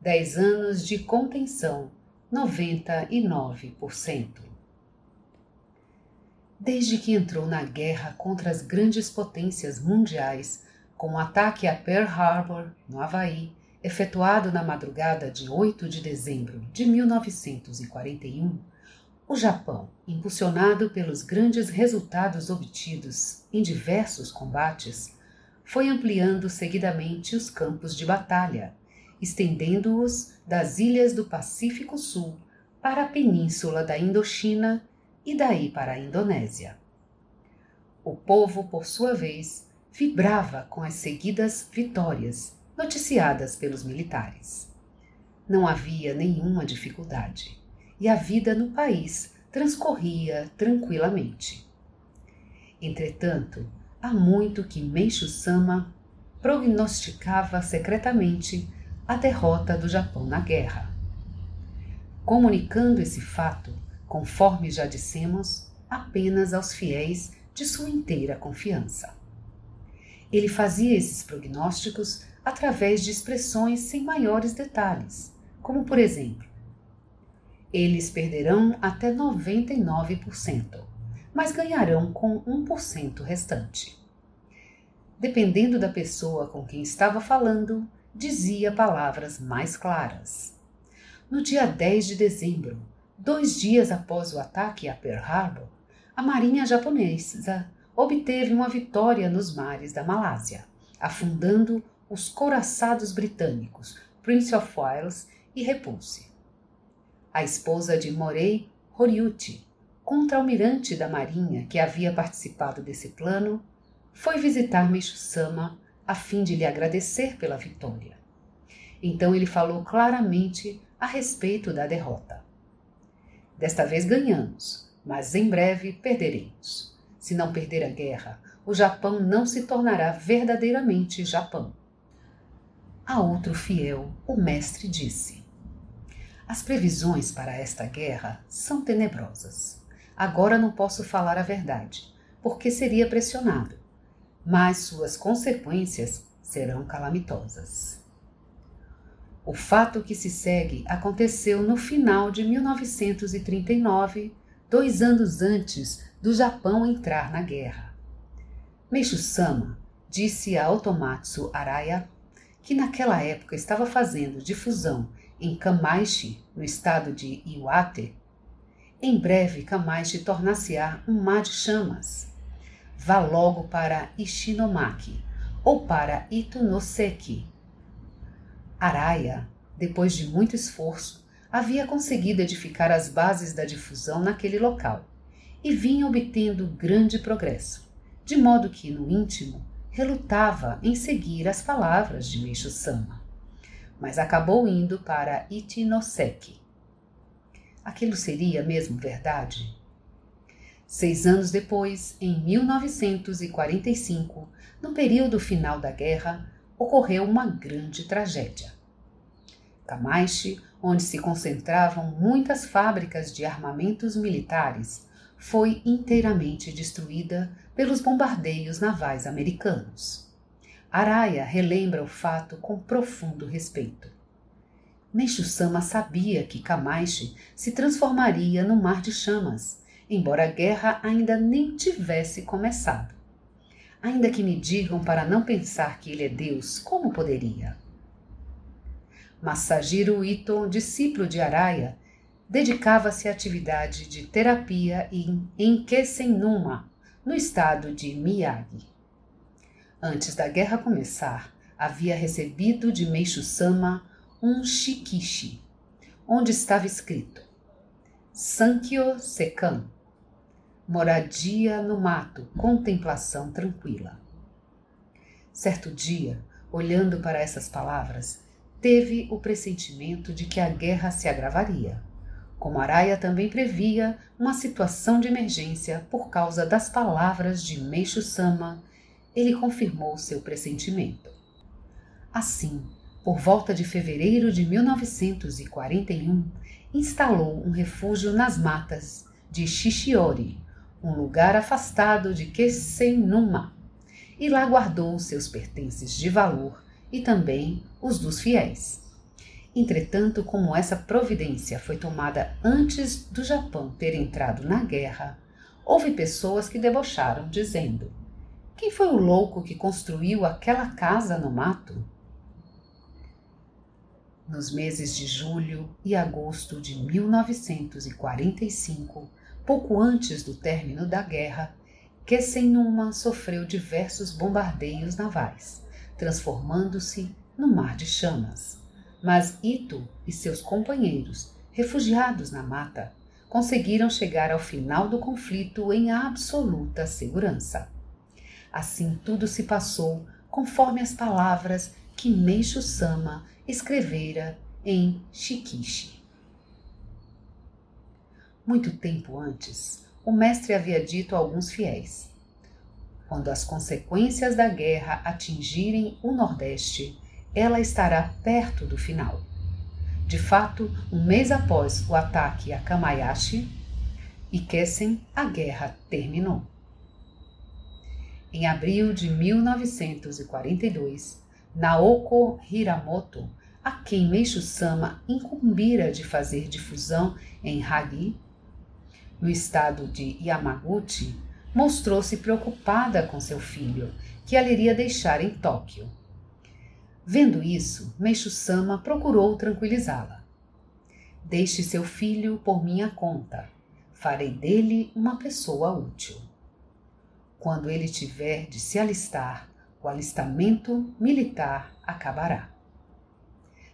10 anos de contenção, 99%. Desde que entrou na guerra contra as grandes potências mundiais, com o ataque a Pearl Harbor, no Havaí, efetuado na madrugada de 8 de dezembro de 1941, o Japão, impulsionado pelos grandes resultados obtidos em diversos combates, foi ampliando seguidamente os campos de batalha estendendo-os das ilhas do Pacífico Sul para a península da Indochina e daí para a Indonésia. O povo, por sua vez, vibrava com as seguidas vitórias noticiadas pelos militares. Não havia nenhuma dificuldade e a vida no país transcorria tranquilamente. Entretanto, há muito que Meishu Sama prognosticava secretamente a derrota do Japão na guerra. Comunicando esse fato, conforme já dissemos, apenas aos fiéis de sua inteira confiança. Ele fazia esses prognósticos através de expressões sem maiores detalhes, como por exemplo: eles perderão até 99%, mas ganharão com 1% restante. Dependendo da pessoa com quem estava falando, dizia palavras mais claras. No dia 10 de dezembro, dois dias após o ataque a Pearl Harbor, a marinha japonesa obteve uma vitória nos mares da Malásia, afundando os couraçados britânicos Prince of Wales e Repulse. A esposa de Morei Horiuchi, contra-almirante da marinha que havia participado desse plano, foi visitar Meishu-sama a fim de lhe agradecer pela vitória. Então ele falou claramente a respeito da derrota. Desta vez ganhamos, mas em breve perderemos. Se não perder a guerra, o Japão não se tornará verdadeiramente Japão. A outro fiel, o mestre disse: As previsões para esta guerra são tenebrosas. Agora não posso falar a verdade, porque seria pressionado mas suas consequências serão calamitosas. O fato que se segue aconteceu no final de 1939, dois anos antes do Japão entrar na guerra. Meishu-sama disse a Otomatsu Araya que naquela época estava fazendo difusão em Kamaishi, no estado de Iwate. Em breve, Kamaishi tornar-se-á um mar de chamas vá logo para Ishinomaki ou para Itunoseki. Araya, depois de muito esforço, havia conseguido edificar as bases da difusão naquele local e vinha obtendo grande progresso, de modo que, no íntimo, relutava em seguir as palavras de Meishu Sama, mas acabou indo para Itinoseki. Aquilo seria mesmo verdade? Seis anos depois, em 1945, no período final da guerra, ocorreu uma grande tragédia. Kamaishi, onde se concentravam muitas fábricas de armamentos militares, foi inteiramente destruída pelos bombardeios navais americanos. Araya relembra o fato com profundo respeito. Meishu-sama sabia que Kamaishi se transformaria no mar de chamas embora a guerra ainda nem tivesse começado. Ainda que me digam para não pensar que ele é Deus, como poderia? Masajiro Ito, discípulo de Araya, dedicava-se à atividade de terapia em Kesenuma, no estado de Miyagi. Antes da guerra começar, havia recebido de Meishu-sama um shikishi, onde estava escrito Sankyo Sekan, moradia no mato, contemplação tranquila. Certo dia, olhando para essas palavras, teve o pressentimento de que a guerra se agravaria. Como Araya também previa uma situação de emergência por causa das palavras de Meishu Sama, ele confirmou seu pressentimento. Assim, por volta de fevereiro de 1941, instalou um refúgio nas matas de Shishiori, um lugar afastado de Kesennuma, e lá guardou seus pertences de valor e também os dos fiéis. Entretanto, como essa providência foi tomada antes do Japão ter entrado na guerra, houve pessoas que debocharam, dizendo: Quem foi o louco que construiu aquela casa no mato? Nos meses de julho e agosto de 1945, pouco antes do término da guerra, Kesennuma sofreu diversos bombardeios navais, transformando-se no mar de chamas. Mas Ito e seus companheiros, refugiados na mata, conseguiram chegar ao final do conflito em absoluta segurança. Assim tudo se passou conforme as palavras que Meishu Sama escrevera em Shikishi. Muito tempo antes, o mestre havia dito a alguns fiéis: Quando as consequências da guerra atingirem o Nordeste, ela estará perto do final. De fato, um mês após o ataque a Kamayashi e Kessen, a guerra terminou. Em abril de 1942, Naoko Hiramoto, a quem Meishu Sama incumbira de fazer difusão em Hagi, no estado de Yamaguchi, mostrou-se preocupada com seu filho, que ela iria deixar em Tóquio. Vendo isso, Meishu Sama procurou tranquilizá-la. Deixe seu filho por minha conta. Farei dele uma pessoa útil. Quando ele tiver de se alistar, o alistamento militar acabará.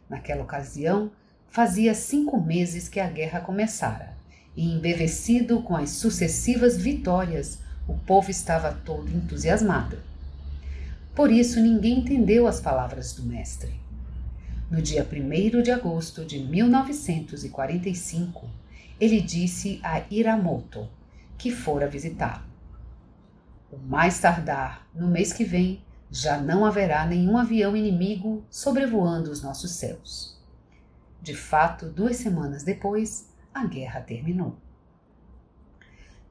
Naquela ocasião, fazia cinco meses que a guerra começara e, embevecido com as sucessivas vitórias, o povo estava todo entusiasmado. Por isso, ninguém entendeu as palavras do mestre. No dia 1 de agosto de 1945, ele disse a Iramoto que fora visitá-lo. O mais tardar, no mês que vem, já não haverá nenhum avião inimigo sobrevoando os nossos céus. De fato, duas semanas depois, a guerra terminou.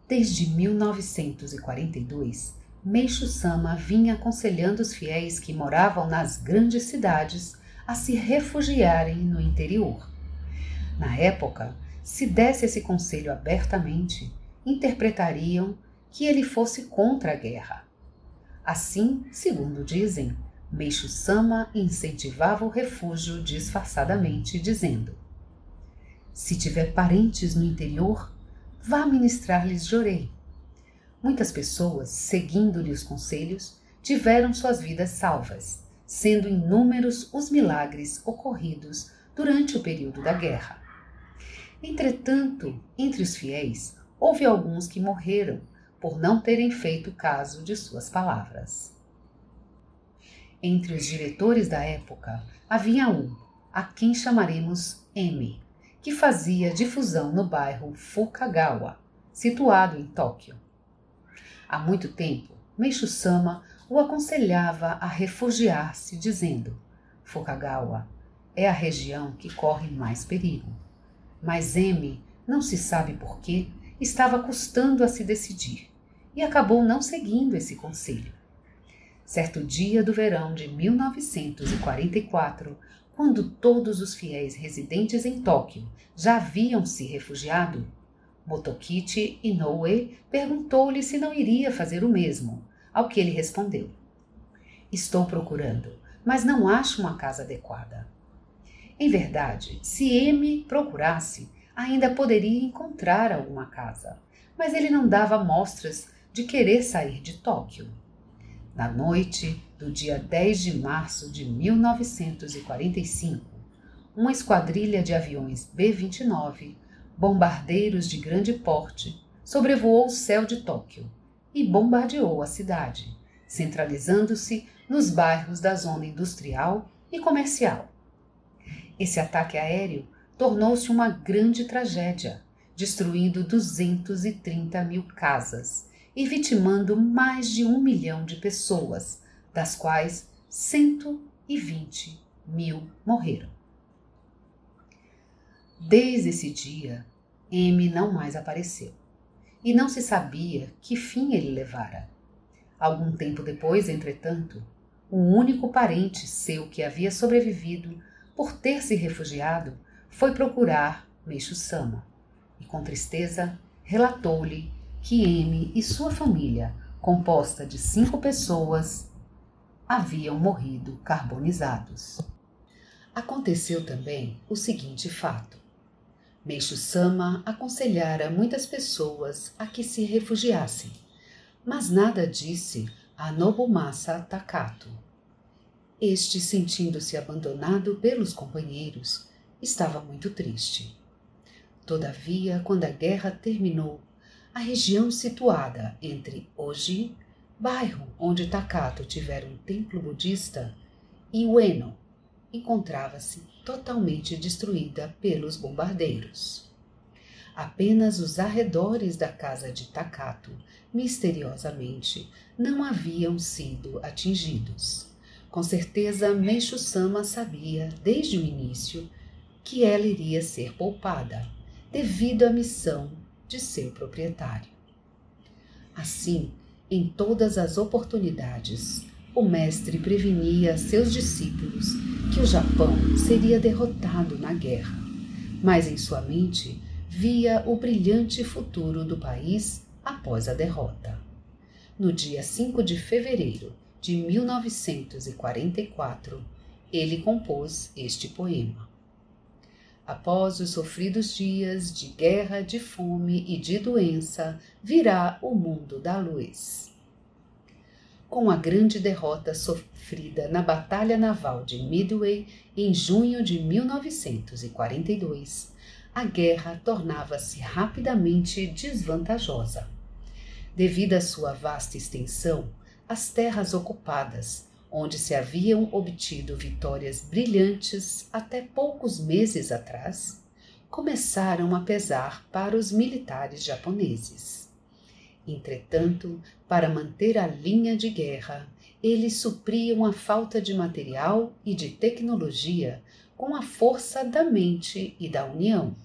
Desde 1942, Meishu Sama vinha aconselhando os fiéis que moravam nas grandes cidades a se refugiarem no interior. Na época, se desse esse conselho abertamente, interpretariam que ele fosse contra a guerra. Assim, segundo dizem, Meishu Sama incentivava o refúgio disfarçadamente, dizendo: se tiver parentes no interior, vá ministrar-lhes jorei. Muitas pessoas, seguindo-lhe os conselhos, tiveram suas vidas salvas, sendo inúmeros os milagres ocorridos durante o período da guerra. Entretanto, entre os fiéis, houve alguns que morreram por não terem feito caso de suas palavras. Entre os diretores da época havia um, a quem chamaremos M, que fazia difusão no bairro Fukagawa, situado em Tóquio. Há muito tempo, Meishu Sama o aconselhava a refugiar-se, dizendo: Fukagawa é a região que corre mais perigo. Mas M, não se sabe por quê, estava custando a se decidir e acabou não seguindo esse conselho. Certo dia do verão de 1944, quando todos os fiéis residentes em Tóquio já haviam se refugiado, Motokichi Inoue perguntou-lhe se não iria fazer o mesmo, ao que ele respondeu: Estou procurando, mas não acho uma casa adequada. Em verdade, se M procurasse, ainda poderia encontrar alguma casa, mas ele não dava mostras de querer sair de Tóquio. Na noite do dia 10 de março de 1945, uma esquadrilha de aviões B-29, bombardeiros de grande porte, sobrevoou o céu de Tóquio e bombardeou a cidade, centralizando-se nos bairros da zona industrial e comercial. Esse ataque aéreo tornou-se uma grande tragédia, destruindo 230 mil casas e vitimando mais de um milhão de pessoas, das quais 120 mil morreram. Desde esse dia, M não mais apareceu e não se sabia que fim ele levara. Algum tempo depois, entretanto, o único parente seu que havia sobrevivido por ter se refugiado foi procurar Meixo Sama e, com tristeza, relatou-lhe que M e sua família, composta de cinco pessoas, haviam morrido carbonizados. Aconteceu também o seguinte fato. Meixo Sama aconselhara muitas pessoas a que se refugiassem, mas nada disse a Nobumasa Takato. Este, sentindo-se abandonado pelos companheiros, estava muito triste. Todavia, quando a guerra terminou, a região situada entre Oji, bairro onde Takato tivera um templo budista, e Ueno, encontrava-se totalmente destruída pelos bombardeiros. Apenas os arredores da casa de Takato, misteriosamente, não haviam sido atingidos. Com certeza, Meixo Sama sabia, desde o início, que ela iria ser poupada, devido à missão de seu proprietário. Assim, em todas as oportunidades, o mestre prevenia seus discípulos que o Japão seria derrotado na guerra, mas em sua mente via o brilhante futuro do país após a derrota. No dia 5 de fevereiro de 1944, ele compôs este poema. Após os sofridos dias de guerra, de fome e de doença, virá o mundo da luz. Com a grande derrota sofrida na Batalha Naval de Midway em junho de 1942, a guerra tornava-se rapidamente desvantajosa. Devido à sua vasta extensão, as terras ocupadas onde se haviam obtido vitórias brilhantes até poucos meses atrás, começaram a pesar para os militares japoneses. Entretanto, para manter a linha de guerra, eles supriam a falta de material e de tecnologia com a força da mente e da união,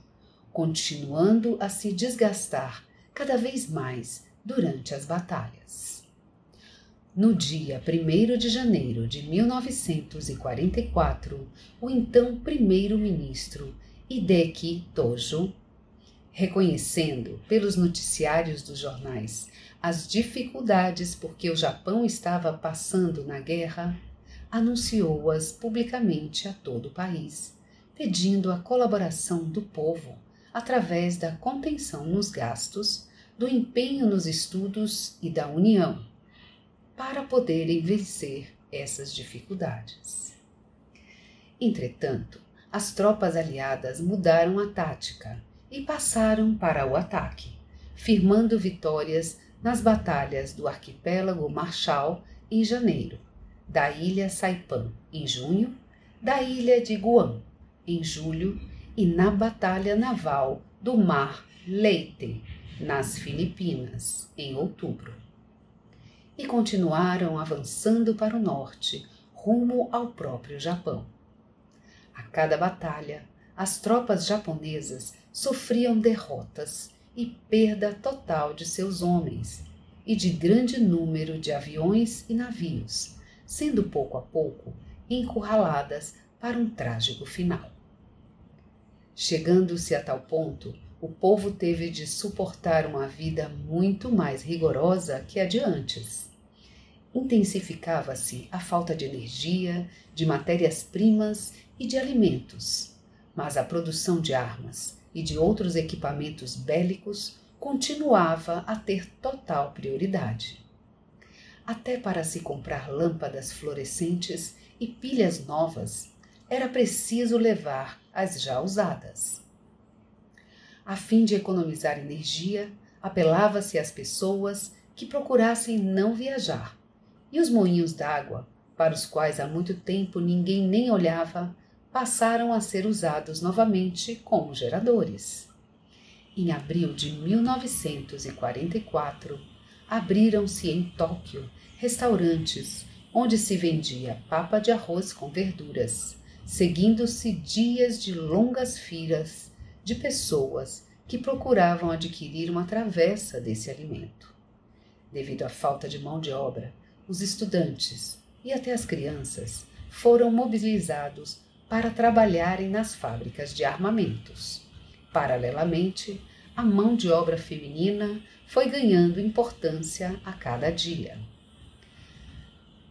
continuando a se desgastar cada vez mais durante as batalhas. No dia 1 de janeiro de 1944, o então primeiro-ministro Hideki Tojo, reconhecendo pelos noticiários dos jornais as dificuldades por que o Japão estava passando na guerra, anunciou-as publicamente a todo o país, pedindo a colaboração do povo através da contenção nos gastos, do empenho nos estudos e da união para poderem vencer essas dificuldades. Entretanto, as tropas aliadas mudaram a tática e passaram para o ataque, firmando vitórias nas batalhas do arquipélago Marshall em janeiro, da ilha Saipan em junho, da ilha de Guam em julho e na batalha naval do Mar Leyte nas Filipinas em outubro e continuaram avançando para o norte, rumo ao próprio Japão. A cada batalha, as tropas japonesas sofriam derrotas e perda total de seus homens e de grande número de aviões e navios, sendo pouco a pouco encurraladas para um trágico final. Chegando-se a tal ponto, o povo teve de suportar uma vida muito mais rigorosa que a de antes intensificava-se a falta de energia, de matérias-primas e de alimentos, mas a produção de armas e de outros equipamentos bélicos continuava a ter total prioridade. Até para se comprar lâmpadas fluorescentes e pilhas novas, era preciso levar as já usadas. A fim de economizar energia, apelava-se às pessoas que procurassem não viajar e os moinhos d'água, para os quais há muito tempo ninguém nem olhava, passaram a ser usados novamente como geradores. Em abril de 1944, abriram-se em Tóquio restaurantes onde se vendia papa de arroz com verduras, seguindo-se dias de longas filas de pessoas que procuravam adquirir uma travessa desse alimento. Devido à falta de mão de obra, os estudantes e até as crianças foram mobilizados para trabalharem nas fábricas de armamentos. Paralelamente, a mão de obra feminina foi ganhando importância a cada dia.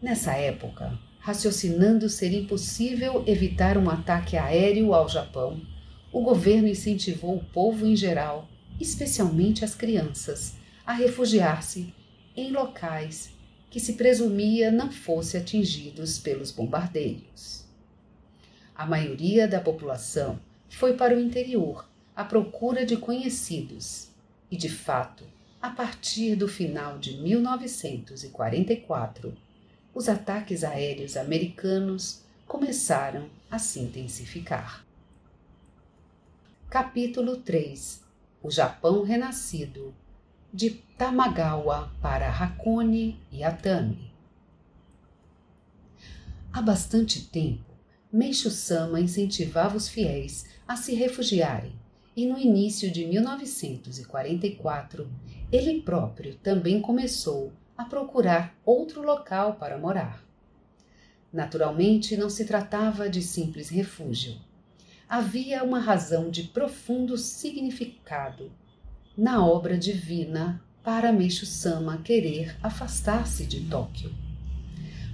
Nessa época, raciocinando ser impossível evitar um ataque aéreo ao Japão, o governo incentivou o povo em geral, especialmente as crianças, a refugiar-se em locais que se presumia não fossem atingidos pelos bombardeios. A maioria da população foi para o interior à procura de conhecidos e, de fato, a partir do final de 1944, os ataques aéreos americanos começaram a se intensificar. Capítulo 3 O Japão Renascido de Tamagawa para Hakone e Atami. Há bastante tempo, Meishu Sama incentivava os fiéis a se refugiarem e no início de 1944 ele próprio também começou a procurar outro local para morar. Naturalmente, não se tratava de simples refúgio. Havia uma razão de profundo significado na obra divina para Meishu Sama querer afastar-se de Tóquio.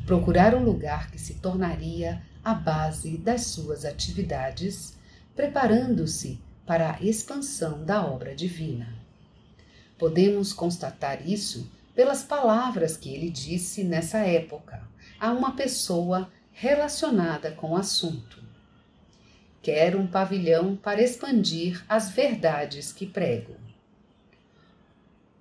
Procurar um lugar que se tornaria a base das suas atividades, preparando-se para a expansão da obra divina. Podemos constatar isso pelas palavras que ele disse nessa época a uma pessoa relacionada com o assunto. Quero um pavilhão para expandir as verdades que prego.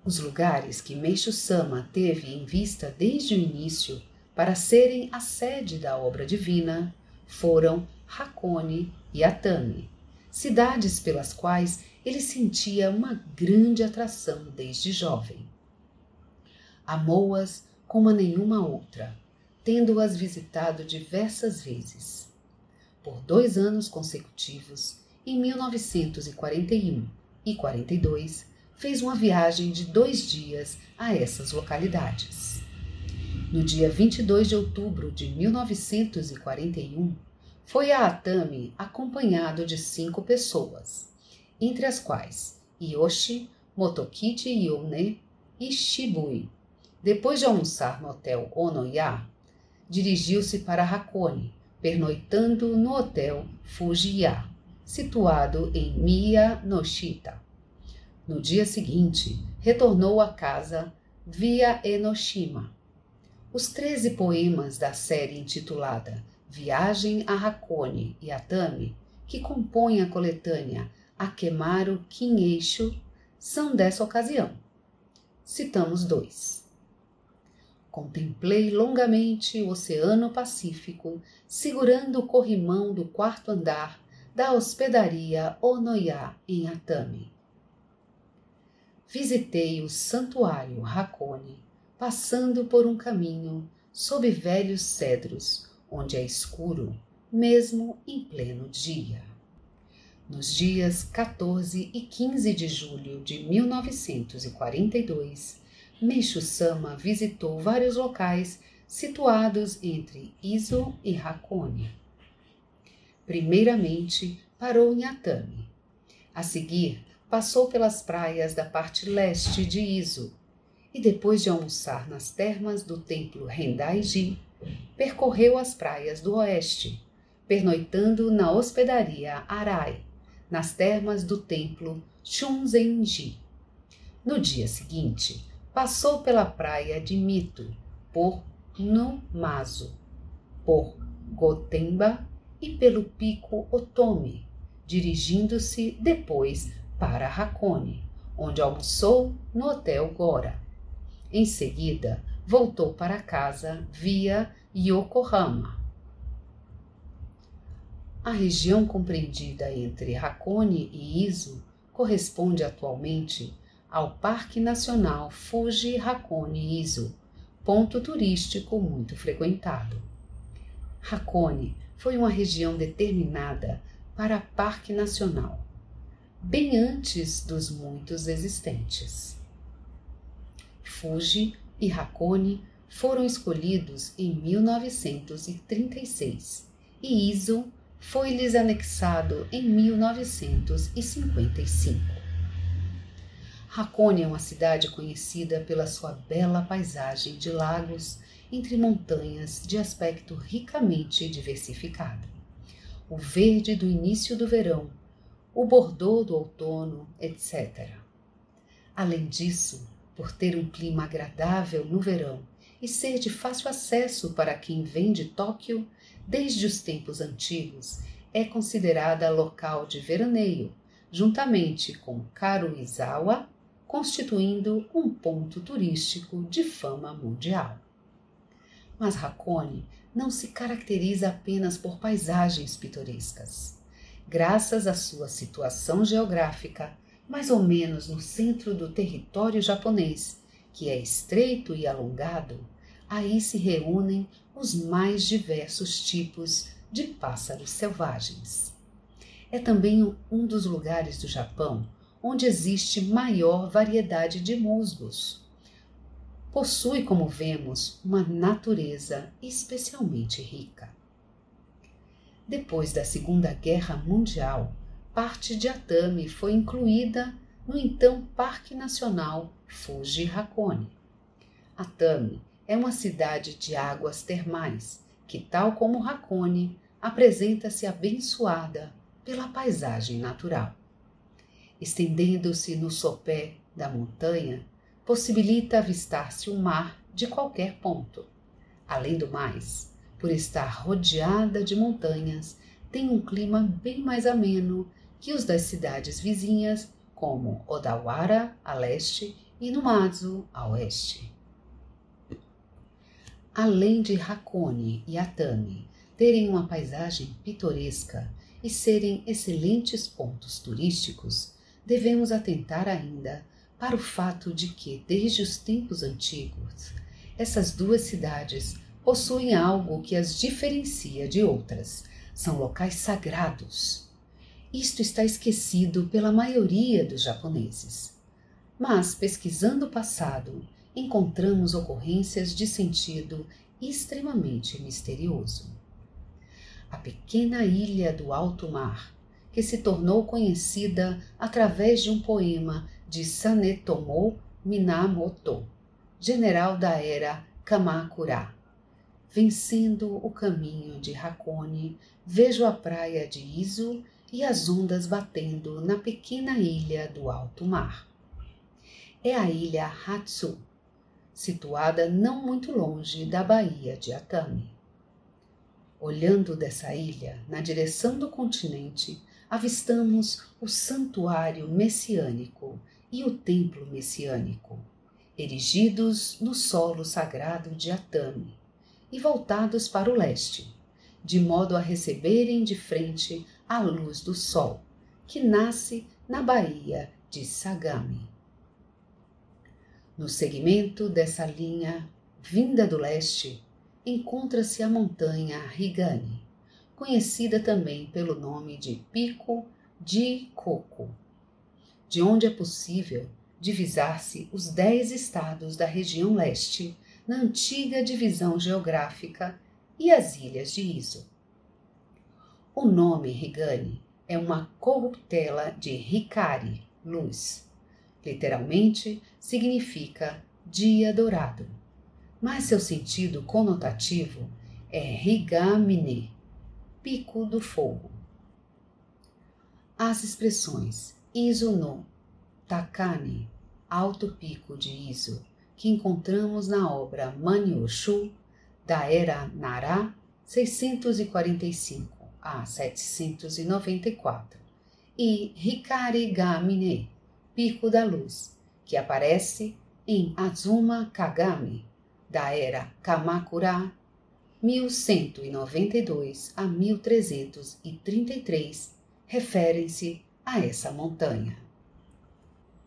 Os lugares que Meixo Sama teve em vista desde o início para serem a sede da obra divina foram Hakone e Atami, cidades pelas quais ele sentia uma grande atração desde jovem. Amou-as como a nenhuma outra, tendo-as visitado diversas vezes. Por dois anos consecutivos, em 1941 e 42, fez uma viagem de dois dias a essas localidades. No dia 22 de outubro de 1941, foi a Atami acompanhado de cinco pessoas, entre as quais Yoshi, Motokichi Yone e Shibui. Depois de almoçar no hotel Onoya, dirigiu-se para Hakone, pernoitando no hotel Fujiya, situado em Miyanoshita. No dia seguinte, retornou à casa via Enoshima. Os treze poemas da série intitulada Viagem a Hakone e Atami, que compõem a coletânea Akemaru Kineixo, são dessa ocasião. Citamos dois. Contemplei longamente o Oceano Pacífico, segurando o corrimão do quarto andar da hospedaria Onoya em Atami visitei o santuário Hakone, passando por um caminho sob velhos cedros, onde é escuro, mesmo em pleno dia. Nos dias 14 e 15 de julho de 1942, Meishu Sama visitou vários locais situados entre Iso e Hakone. Primeiramente, parou em Atami. A seguir, passou pelas praias da parte leste de Iso e, depois de almoçar nas termas do templo Rendaiji, percorreu as praias do oeste, pernoitando na hospedaria Arai, nas termas do templo Shunzenji. No dia seguinte, passou pela praia de Mito, por Numazu, por Gotemba e pelo pico Otome, dirigindo-se depois para Hakone, onde almoçou no Hotel Gora. Em seguida, voltou para casa via Yokohama. A região compreendida entre Hakone e Izu corresponde atualmente ao Parque Nacional Fuji Hakone Izu, ponto turístico muito frequentado. Hakone foi uma região determinada para Parque Nacional, bem antes dos muitos existentes. Fuji e Hakone foram escolhidos em 1936 e Izu foi-lhes anexado em 1955. Hakone é uma cidade conhecida pela sua bela paisagem de lagos entre montanhas de aspecto ricamente diversificado. O verde do início do verão, o bordô do outono, etc. Além disso, por ter um clima agradável no verão e ser de fácil acesso para quem vem de Tóquio, desde os tempos antigos, é considerada local de veraneio, juntamente com Karuizawa, constituindo um ponto turístico de fama mundial. Mas Hakone não se caracteriza apenas por paisagens pitorescas. Graças à sua situação geográfica, mais ou menos no centro do território japonês, que é estreito e alongado, aí se reúnem os mais diversos tipos de pássaros selvagens. É também um dos lugares do Japão onde existe maior variedade de musgos. Possui, como vemos, uma natureza especialmente rica. Depois da Segunda Guerra Mundial, parte de Atami foi incluída no então Parque Nacional Fuji Hakone. Atami é uma cidade de águas termais que, tal como Hakone, apresenta-se abençoada pela paisagem natural. Estendendo-se no sopé da montanha, possibilita avistar-se o mar de qualquer ponto. Além do mais, por estar rodeada de montanhas, tem um clima bem mais ameno que os das cidades vizinhas, como Odawara, a leste, e Numazu, a oeste. Além de Hakone e Atami terem uma paisagem pitoresca e serem excelentes pontos turísticos, devemos atentar ainda para o fato de que, desde os tempos antigos, essas duas cidades possuem algo que as diferencia de outras. São locais sagrados. Isto está esquecido pela maioria dos japoneses. Mas, pesquisando o passado, encontramos ocorrências de sentido extremamente misterioso. A pequena ilha do alto mar, que se tornou conhecida através de um poema de Sanetomo Minamoto, general da era Kamakura. Vencendo o caminho de Hakone, vejo a praia de Izu e as ondas batendo na pequena ilha do alto mar. É a ilha Hatsu, situada não muito longe da Baía de Atami. Olhando dessa ilha, na direção do continente, avistamos o santuário messiânico e o templo messiânico, erigidos no solo sagrado de Atami e voltados para o leste, de modo a receberem de frente a luz do sol, que nasce na Baía de Sagami. No segmento dessa linha vinda do leste, encontra-se a montanha Higani, conhecida também pelo nome de Pico de Coco, de onde é possível divisar-se os dez estados da região leste na antiga divisão geográfica e as ilhas de Iso. O nome Higani é uma corruptela de Hikari, luz, Literalmente, significa dia dourado, mas seu sentido conotativo é Higamine, pico do fogo. As expressões Iso no, Takane, alto pico de Iso, que encontramos na obra Manyoshu, da era Nara, 645 a 794, e Hikari Gamine, Pico da Luz, que aparece em Azuma Kagami, da era Kamakura, 1192 a 1333 referem-se a essa montanha.